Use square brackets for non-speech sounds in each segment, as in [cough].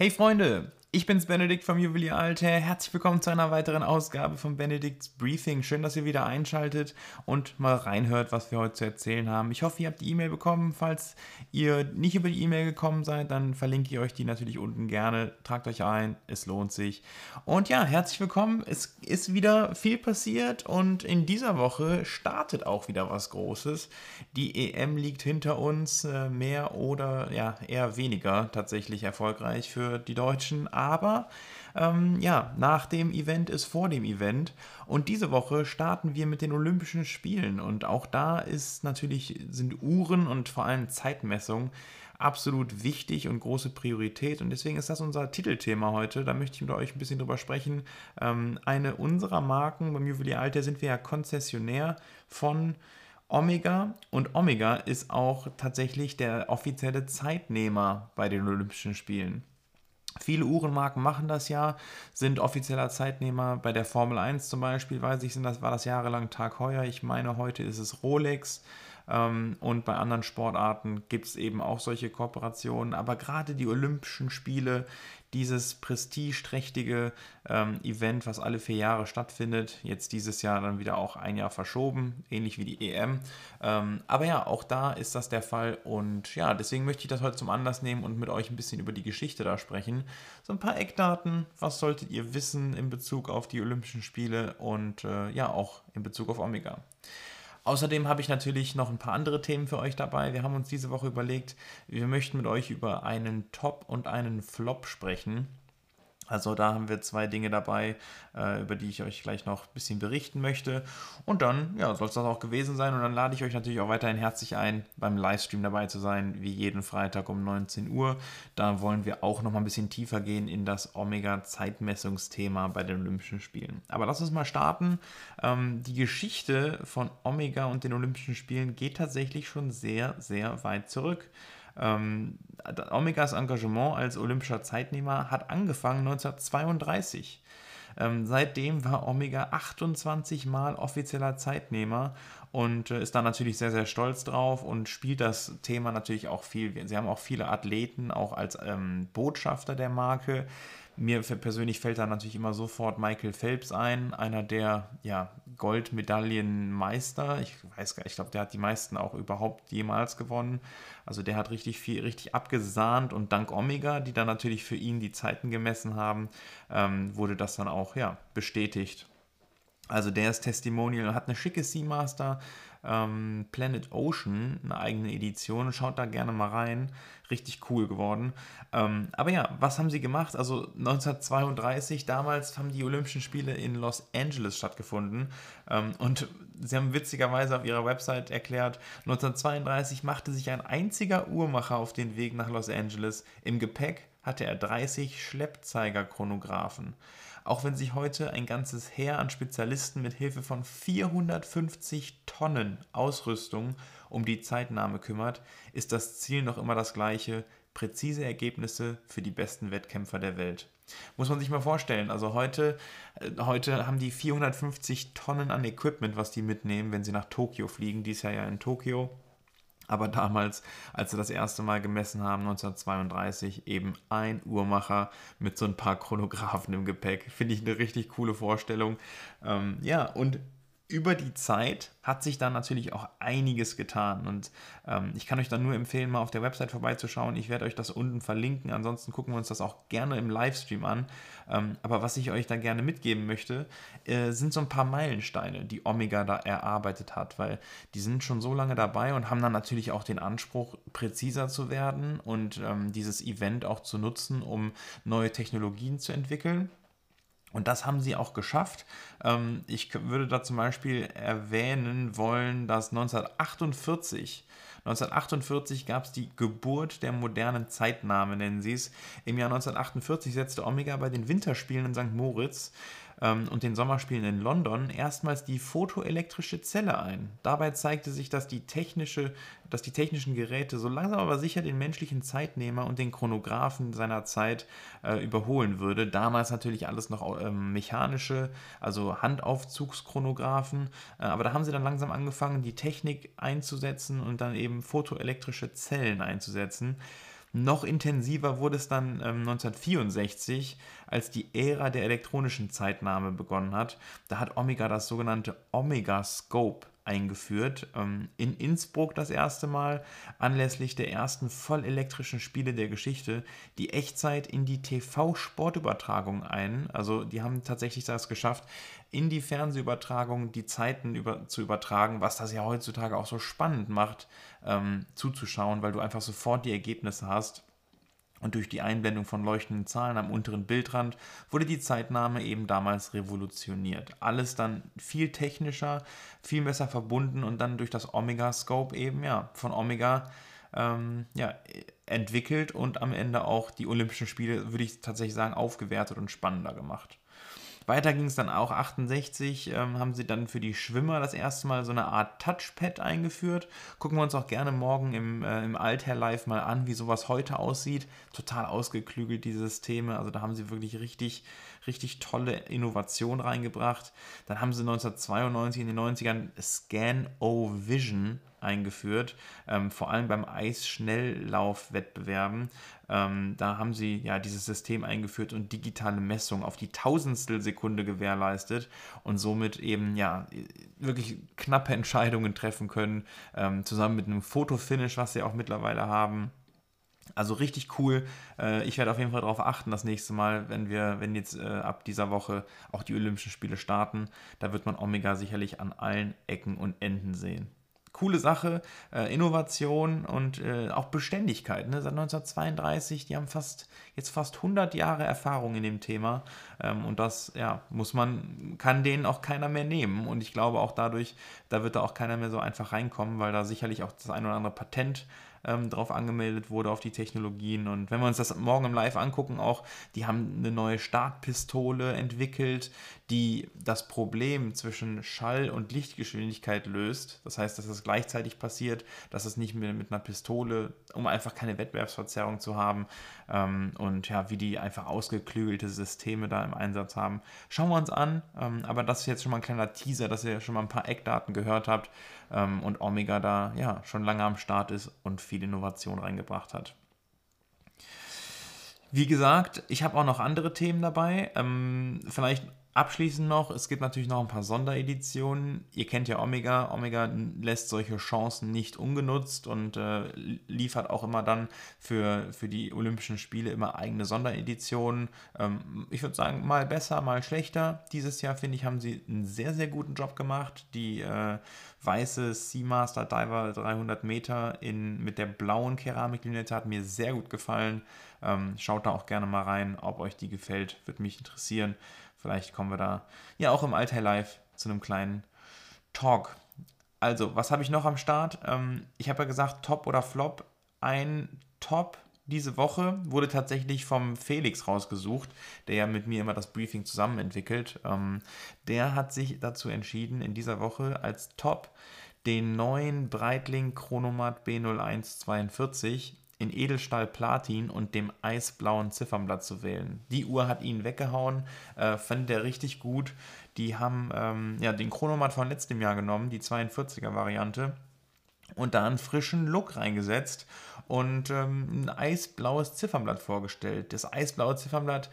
Hey Freunde, ich bin's Benedikt vom Juwelier Alter. Herzlich willkommen zu einer weiteren Ausgabe von Benedikts Briefing. Schön, dass ihr wieder einschaltet und mal reinhört, was wir heute zu erzählen haben. Ich hoffe, ihr habt die E-Mail bekommen. Falls ihr nicht über die E-Mail gekommen seid, dann verlinke ich euch die natürlich unten gerne. Tragt euch ein, es lohnt sich. Und ja, herzlich willkommen. Es ist wieder viel passiert und in dieser Woche startet auch wieder was Großes. Die EM liegt hinter uns, äh, mehr oder ja, eher weniger tatsächlich erfolgreich für die Deutschen aber ähm, ja, nach dem Event ist vor dem Event. Und diese Woche starten wir mit den Olympischen Spielen. Und auch da ist natürlich, sind Uhren und vor allem Zeitmessung absolut wichtig und große Priorität. Und deswegen ist das unser Titelthema heute. Da möchte ich mit euch ein bisschen drüber sprechen. Ähm, eine unserer Marken beim Juwelier Alter sind wir ja Konzessionär von Omega und Omega ist auch tatsächlich der offizielle Zeitnehmer bei den Olympischen Spielen. Viele Uhrenmarken machen das ja, sind offizieller Zeitnehmer. Bei der Formel 1 zum Beispiel, weiß ich, sind das, war das jahrelang Tag heuer. Ich meine, heute ist es Rolex. Ähm, und bei anderen Sportarten gibt es eben auch solche Kooperationen. Aber gerade die Olympischen Spiele, dieses prestigeträchtige ähm, Event, was alle vier Jahre stattfindet, jetzt dieses Jahr dann wieder auch ein Jahr verschoben, ähnlich wie die EM. Ähm, aber ja, auch da ist das der Fall. Und ja, deswegen möchte ich das heute zum Anlass nehmen und mit euch ein bisschen über die Geschichte da sprechen. So ein paar Eckdaten, was solltet ihr wissen in Bezug auf die Olympischen Spiele und äh, ja, auch in Bezug auf Omega. Außerdem habe ich natürlich noch ein paar andere Themen für euch dabei. Wir haben uns diese Woche überlegt, wir möchten mit euch über einen Top und einen Flop sprechen. Also da haben wir zwei Dinge dabei, äh, über die ich euch gleich noch ein bisschen berichten möchte. Und dann ja, soll es das auch gewesen sein. Und dann lade ich euch natürlich auch weiterhin herzlich ein, beim Livestream dabei zu sein, wie jeden Freitag um 19 Uhr. Da wollen wir auch noch mal ein bisschen tiefer gehen in das Omega-Zeitmessungsthema bei den Olympischen Spielen. Aber lass uns mal starten. Ähm, die Geschichte von Omega und den Olympischen Spielen geht tatsächlich schon sehr, sehr weit zurück. Ähm, Omegas Engagement als olympischer Zeitnehmer hat angefangen 1932. Ähm, seitdem war Omega 28 Mal offizieller Zeitnehmer und äh, ist da natürlich sehr, sehr stolz drauf und spielt das Thema natürlich auch viel. Sie haben auch viele Athleten, auch als ähm, Botschafter der Marke. Mir persönlich fällt da natürlich immer sofort Michael Phelps ein, einer der ja, Goldmedaillenmeister. Ich weiß gar nicht, ich glaube, der hat die meisten auch überhaupt jemals gewonnen. Also der hat richtig viel, richtig abgesahnt und dank Omega, die dann natürlich für ihn die Zeiten gemessen haben, ähm, wurde das dann auch ja, bestätigt. Also der ist Testimonial, hat eine schicke Seamaster, ähm, Planet Ocean, eine eigene Edition. Schaut da gerne mal rein. Richtig cool geworden. Ähm, aber ja, was haben sie gemacht? Also 1932, damals haben die Olympischen Spiele in Los Angeles stattgefunden. Ähm, und sie haben witzigerweise auf ihrer Website erklärt, 1932 machte sich ein einziger Uhrmacher auf den Weg nach Los Angeles. Im Gepäck hatte er 30 Schleppzeigerchronographen. Auch wenn sich heute ein ganzes Heer an Spezialisten mit Hilfe von 450 Tonnen Ausrüstung um die Zeitnahme kümmert, ist das Ziel noch immer das gleiche, präzise Ergebnisse für die besten Wettkämpfer der Welt. Muss man sich mal vorstellen, also heute, äh, heute haben die 450 Tonnen an Equipment, was die mitnehmen, wenn sie nach Tokio fliegen, dies Jahr ja in Tokio. Aber damals, als sie das erste Mal gemessen haben, 1932, eben ein Uhrmacher mit so ein paar Chronographen im Gepäck. Finde ich eine richtig coole Vorstellung. Ähm, ja, und über die Zeit hat sich da natürlich auch einiges getan. Und ähm, ich kann euch dann nur empfehlen, mal auf der Website vorbeizuschauen. Ich werde euch das unten verlinken. Ansonsten gucken wir uns das auch gerne im Livestream an. Ähm, aber was ich euch da gerne mitgeben möchte, äh, sind so ein paar Meilensteine, die Omega da erarbeitet hat, weil die sind schon so lange dabei und haben dann natürlich auch den Anspruch, präziser zu werden und ähm, dieses Event auch zu nutzen, um neue Technologien zu entwickeln. Und das haben sie auch geschafft. Ähm, ich würde da zum Beispiel erwähnen wollen, dass 1948 1948 gab es die Geburt der modernen Zeitnahme, nennen sie es. Im Jahr 1948 setzte Omega bei den Winterspielen in St. Moritz ähm, und den Sommerspielen in London erstmals die photoelektrische Zelle ein. Dabei zeigte sich, dass die, technische, dass die technischen Geräte so langsam aber sicher den menschlichen Zeitnehmer und den Chronographen seiner Zeit äh, überholen würde. Damals natürlich alles noch ähm, mechanische, also Handaufzugschronographen, äh, aber da haben sie dann langsam angefangen, die Technik einzusetzen und dann eben photoelektrische Zellen einzusetzen. Noch intensiver wurde es dann ähm, 1964, als die Ära der elektronischen Zeitnahme begonnen hat. Da hat Omega das sogenannte Omega Scope eingeführt. Ähm, in Innsbruck das erste Mal, anlässlich der ersten vollelektrischen Spiele der Geschichte, die Echtzeit in die TV-Sportübertragung ein. Also die haben tatsächlich das geschafft, in die Fernsehübertragung die Zeiten über, zu übertragen, was das ja heutzutage auch so spannend macht, ähm, zuzuschauen, weil du einfach sofort die Ergebnisse hast. Und durch die Einblendung von leuchtenden Zahlen am unteren Bildrand wurde die Zeitnahme eben damals revolutioniert. Alles dann viel technischer, viel besser verbunden und dann durch das Omega-Scope eben, ja, von Omega ähm, ja, entwickelt und am Ende auch die Olympischen Spiele, würde ich tatsächlich sagen, aufgewertet und spannender gemacht. Weiter ging es dann auch 68, ähm, haben sie dann für die Schwimmer das erste Mal so eine Art Touchpad eingeführt. Gucken wir uns auch gerne morgen im, äh, im Alther Live mal an, wie sowas heute aussieht. Total ausgeklügelt, diese Systeme. Also da haben sie wirklich richtig, richtig tolle Innovation reingebracht. Dann haben sie 1992 in den 90ern Scan-O-Vision eingeführt, ähm, vor allem beim Eisschnelllaufwettbewerben. Ähm, da haben sie ja dieses System eingeführt und digitale Messung auf die Tausendstel Sekunde gewährleistet und somit eben ja wirklich knappe Entscheidungen treffen können, ähm, zusammen mit einem Fotofinish, was sie auch mittlerweile haben. Also richtig cool. Äh, ich werde auf jeden Fall darauf achten, das nächste Mal, wenn wir, wenn jetzt äh, ab dieser Woche auch die Olympischen Spiele starten, da wird man Omega sicherlich an allen Ecken und Enden sehen coole Sache, äh, Innovation und auch Beständigkeit. Ne? Seit 1932, die haben fast jetzt fast 100 Jahre Erfahrung in dem Thema ähm, und das ja muss man kann denen auch keiner mehr nehmen und ich glaube auch dadurch, da wird da auch keiner mehr so einfach reinkommen, weil da sicherlich auch das ein oder andere Patent ähm, drauf angemeldet wurde, auf die Technologien. Und wenn wir uns das morgen im Live angucken, auch, die haben eine neue Startpistole entwickelt, die das Problem zwischen Schall- und Lichtgeschwindigkeit löst. Das heißt, dass es gleichzeitig passiert, dass es nicht mehr mit einer Pistole, um einfach keine Wettbewerbsverzerrung zu haben ähm, und ja, wie die einfach ausgeklügelte Systeme da im Einsatz haben. Schauen wir uns an, ähm, aber das ist jetzt schon mal ein kleiner Teaser, dass ihr schon mal ein paar Eckdaten gehört habt ähm, und Omega da ja schon lange am Start ist und viel Innovation reingebracht hat. Wie gesagt, ich habe auch noch andere Themen dabei. Ähm, vielleicht Abschließend noch, es gibt natürlich noch ein paar Sondereditionen. Ihr kennt ja Omega. Omega lässt solche Chancen nicht ungenutzt und äh, liefert auch immer dann für, für die Olympischen Spiele immer eigene Sondereditionen. Ähm, ich würde sagen, mal besser, mal schlechter. Dieses Jahr, finde ich, haben sie einen sehr, sehr guten Job gemacht. Die äh, weiße Seamaster Diver 300 Meter in, mit der blauen Keramiklinette hat mir sehr gut gefallen. Ähm, schaut da auch gerne mal rein, ob euch die gefällt, würde mich interessieren. Vielleicht kommen wir da ja auch im Alter Live zu einem kleinen Talk. Also, was habe ich noch am Start? Ähm, ich habe ja gesagt, Top oder Flop. Ein Top diese Woche wurde tatsächlich vom Felix rausgesucht, der ja mit mir immer das Briefing zusammen entwickelt. Ähm, der hat sich dazu entschieden, in dieser Woche als Top den neuen Breitling Chronomat B0142 in Edelstahl Platin und dem eisblauen Ziffernblatt zu wählen. Die Uhr hat ihn weggehauen, äh, fand er richtig gut. Die haben ähm, ja, den Chronomat von letztem Jahr genommen, die 42er Variante, und da einen frischen Look reingesetzt und ähm, ein eisblaues Ziffernblatt vorgestellt. Das eisblaue Ziffernblatt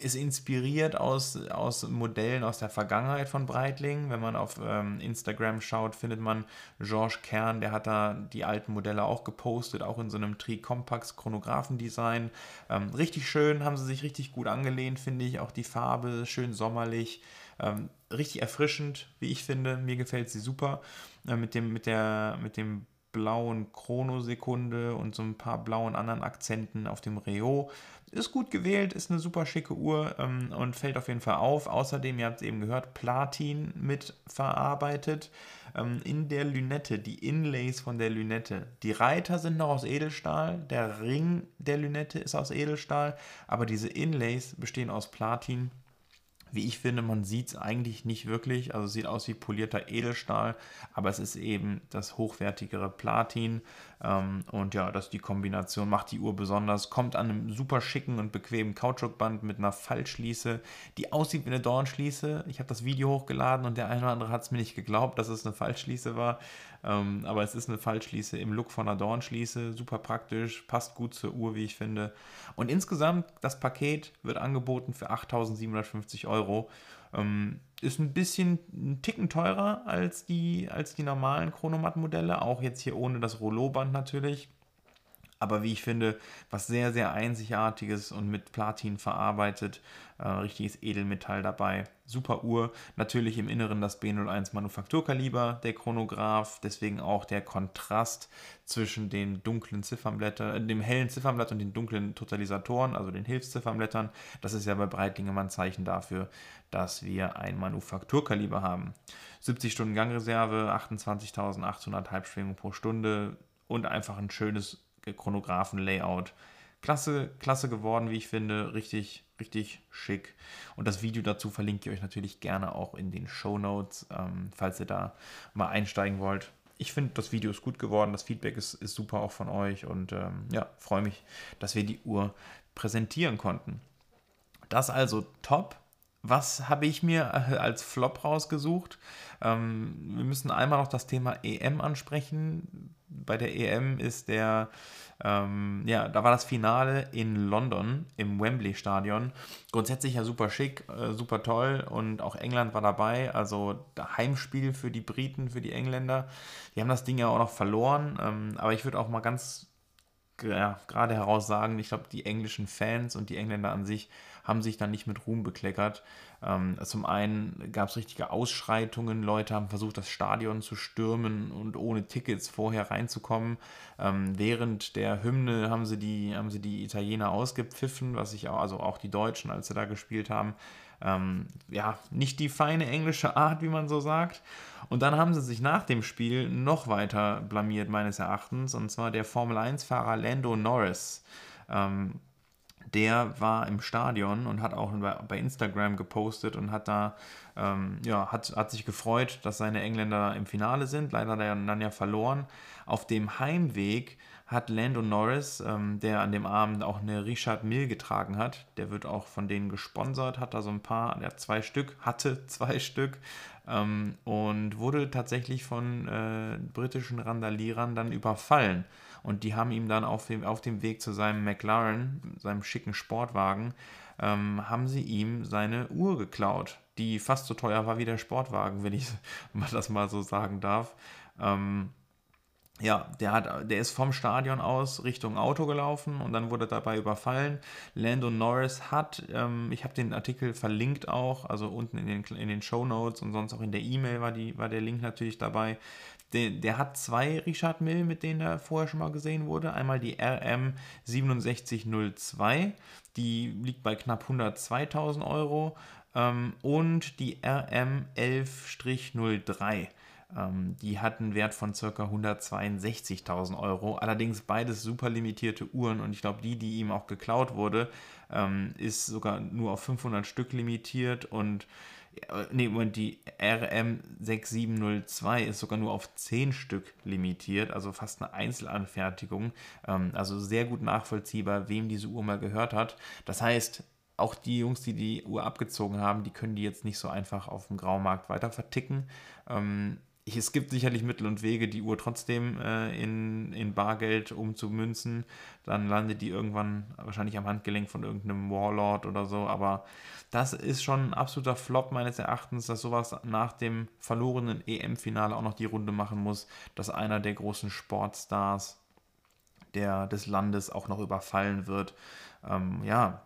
ist inspiriert aus, aus Modellen aus der Vergangenheit von Breitling. Wenn man auf ähm, Instagram schaut, findet man Georges Kern, der hat da die alten Modelle auch gepostet, auch in so einem Tri-Compax Chronographendesign. Ähm, richtig schön, haben sie sich richtig gut angelehnt, finde ich. Auch die Farbe, schön sommerlich. Ähm, richtig erfrischend, wie ich finde. Mir gefällt sie super. Äh, mit, dem, mit, der, mit dem blauen Chronosekunde und so ein paar blauen anderen Akzenten auf dem Reo. Ist gut gewählt, ist eine super schicke Uhr ähm, und fällt auf jeden Fall auf. Außerdem, ihr habt es eben gehört, Platin mit verarbeitet ähm, in der Lünette, die Inlays von der Lünette. Die Reiter sind noch aus Edelstahl, der Ring der Lünette ist aus Edelstahl, aber diese Inlays bestehen aus Platin wie ich finde, man sieht es eigentlich nicht wirklich. Also sieht aus wie polierter Edelstahl, aber es ist eben das hochwertigere Platin. Ähm, und ja, das die Kombination macht die Uhr besonders. Kommt an einem super schicken und bequemen Kautschukband mit einer Fallschließe, die aussieht wie eine Dornschließe. Ich habe das Video hochgeladen und der eine oder andere hat es mir nicht geglaubt, dass es eine Fallschließe war. Ähm, aber es ist eine Fallschließe im Look von einer Dornschließe, super praktisch, passt gut zur Uhr, wie ich finde. Und insgesamt, das Paket wird angeboten für 8.750 Euro. Ähm, ist ein bisschen ein Ticken teurer als die, als die normalen Chronomat-Modelle, auch jetzt hier ohne das Rollo-Band natürlich aber wie ich finde, was sehr, sehr Einzigartiges und mit Platin verarbeitet. Äh, richtiges Edelmetall dabei. Super Uhr. Natürlich im Inneren das B01 Manufakturkaliber, der Chronograph. Deswegen auch der Kontrast zwischen den dunklen Ziffernblättern, äh, dem hellen Ziffernblatt und den dunklen Totalisatoren, also den Hilfsziffernblättern. Das ist ja bei Breitling immer ein Zeichen dafür, dass wir ein Manufakturkaliber haben. 70 Stunden Gangreserve, 28.800 Halbschwingungen pro Stunde und einfach ein schönes Chronographen-Layout. Klasse, klasse geworden, wie ich finde. Richtig, richtig schick. Und das Video dazu verlinke ich euch natürlich gerne auch in den Show Notes, ähm, falls ihr da mal einsteigen wollt. Ich finde, das Video ist gut geworden. Das Feedback ist, ist super auch von euch. Und ähm, ja, freue mich, dass wir die Uhr präsentieren konnten. Das also top. Was habe ich mir äh, als Flop rausgesucht? Ähm, wir müssen einmal noch das Thema EM ansprechen. Bei der EM ist der, ähm, ja, da war das Finale in London im Wembley Stadion. Grundsätzlich ja super schick, äh, super toll und auch England war dabei. Also Heimspiel für die Briten, für die Engländer. Die haben das Ding ja auch noch verloren. Ähm, aber ich würde auch mal ganz ja, gerade heraus sagen, ich glaube, die englischen Fans und die Engländer an sich haben sich dann nicht mit Ruhm bekleckert. Ähm, zum einen gab es richtige Ausschreitungen, Leute haben versucht, das Stadion zu stürmen und ohne Tickets vorher reinzukommen. Ähm, während der Hymne haben sie, die, haben sie die Italiener ausgepfiffen, was ich auch, also auch die Deutschen, als sie da gespielt haben. Ähm, ja, nicht die feine englische Art, wie man so sagt. Und dann haben sie sich nach dem Spiel noch weiter blamiert, meines Erachtens, und zwar der Formel 1-Fahrer Lando Norris. Ähm, der war im Stadion und hat auch bei Instagram gepostet und hat da, ähm, ja, hat, hat sich gefreut, dass seine Engländer im Finale sind. Leider hat er dann ja verloren. Auf dem Heimweg hat Lando Norris, ähm, der an dem Abend auch eine Richard Mill getragen hat, der wird auch von denen gesponsert, hat da so ein paar, der hat zwei Stück, hatte [laughs] zwei Stück ähm, und wurde tatsächlich von äh, britischen Randalierern dann überfallen. Und die haben ihm dann auf dem, auf dem Weg zu seinem McLaren, seinem schicken Sportwagen, ähm, haben sie ihm seine Uhr geklaut, die fast so teuer war wie der Sportwagen, wenn ich [laughs] das mal so sagen darf. Ähm, ja, der, hat, der ist vom Stadion aus Richtung Auto gelaufen und dann wurde dabei überfallen. Lando Norris hat, ähm, ich habe den Artikel verlinkt auch, also unten in den, in den Show Notes und sonst auch in der E-Mail war, war der Link natürlich dabei. Der, der, hat zwei Richard Mill, mit denen er vorher schon mal gesehen wurde. Einmal die RM 6702, die liegt bei knapp 102.000 Euro ähm, und die RM 11-03 ähm, die hat einen Wert von ca. 162.000 Euro. Allerdings beides super limitierte Uhren und ich glaube, die, die ihm auch geklaut wurde, ähm, ist sogar nur auf 500 Stück limitiert und nee, Moment, die RM6702 ist sogar nur auf 10 Stück limitiert, also fast eine Einzelanfertigung. Ähm, also sehr gut nachvollziehbar, wem diese Uhr mal gehört hat. Das heißt, auch die Jungs, die die Uhr abgezogen haben, die können die jetzt nicht so einfach auf dem Graumarkt weiter verticken. Es gibt sicherlich Mittel und Wege, die Uhr trotzdem äh, in, in Bargeld umzumünzen. Dann landet die irgendwann wahrscheinlich am Handgelenk von irgendeinem Warlord oder so. Aber das ist schon ein absoluter Flop meines Erachtens, dass sowas nach dem verlorenen EM-Finale auch noch die Runde machen muss, dass einer der großen Sportstars der, des Landes auch noch überfallen wird. Ähm, ja,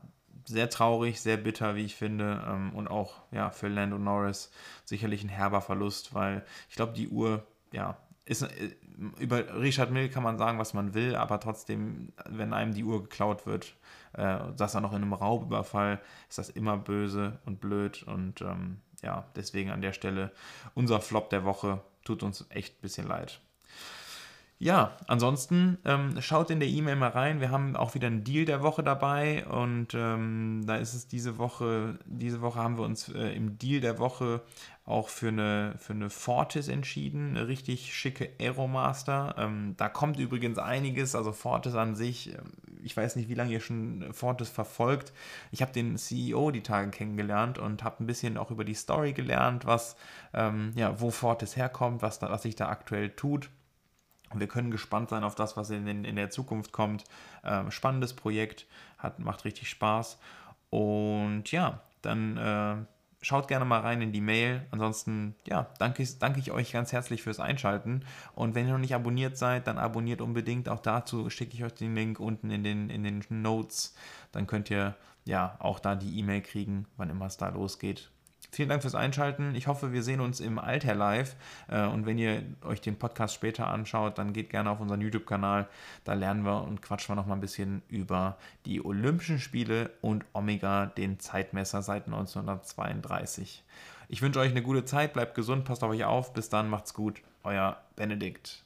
sehr traurig, sehr bitter, wie ich finde. Ähm, und auch ja, für Lando Norris sicherlich ein herber Verlust, weil ich glaube, die Uhr, ja, ist, äh, über Richard Mill kann man sagen, was man will, aber trotzdem, wenn einem die Uhr geklaut wird, äh, das dann noch in einem Raubüberfall, ist das immer böse und blöd. Und ähm, ja, deswegen an der Stelle unser Flop der Woche. Tut uns echt ein bisschen leid. Ja, ansonsten ähm, schaut in der E-Mail mal rein. Wir haben auch wieder einen Deal der Woche dabei und ähm, da ist es diese Woche, diese Woche haben wir uns äh, im Deal der Woche auch für eine, für eine Fortis entschieden, eine richtig schicke Aeromaster. Ähm, da kommt übrigens einiges, also Fortis an sich, ähm, ich weiß nicht, wie lange ihr schon Fortis verfolgt. Ich habe den CEO die Tage kennengelernt und habe ein bisschen auch über die Story gelernt, was, ähm, ja, wo Fortis herkommt, was, da, was sich da aktuell tut. Wir können gespannt sein auf das, was in, in, in der Zukunft kommt. Ähm, spannendes Projekt, hat, macht richtig Spaß. Und ja, dann äh, schaut gerne mal rein in die Mail. Ansonsten, ja, danke, danke ich euch ganz herzlich fürs Einschalten. Und wenn ihr noch nicht abonniert seid, dann abonniert unbedingt. Auch dazu schicke ich euch den Link unten in den, in den Notes. Dann könnt ihr ja auch da die E-Mail kriegen, wann immer es da losgeht. Vielen Dank fürs Einschalten. Ich hoffe, wir sehen uns im Alter live. Äh, und wenn ihr euch den Podcast später anschaut, dann geht gerne auf unseren YouTube-Kanal. Da lernen wir und quatschen wir noch mal ein bisschen über die Olympischen Spiele und Omega, den Zeitmesser seit 1932. Ich wünsche euch eine gute Zeit, bleibt gesund, passt auf euch auf. Bis dann, macht's gut. Euer Benedikt.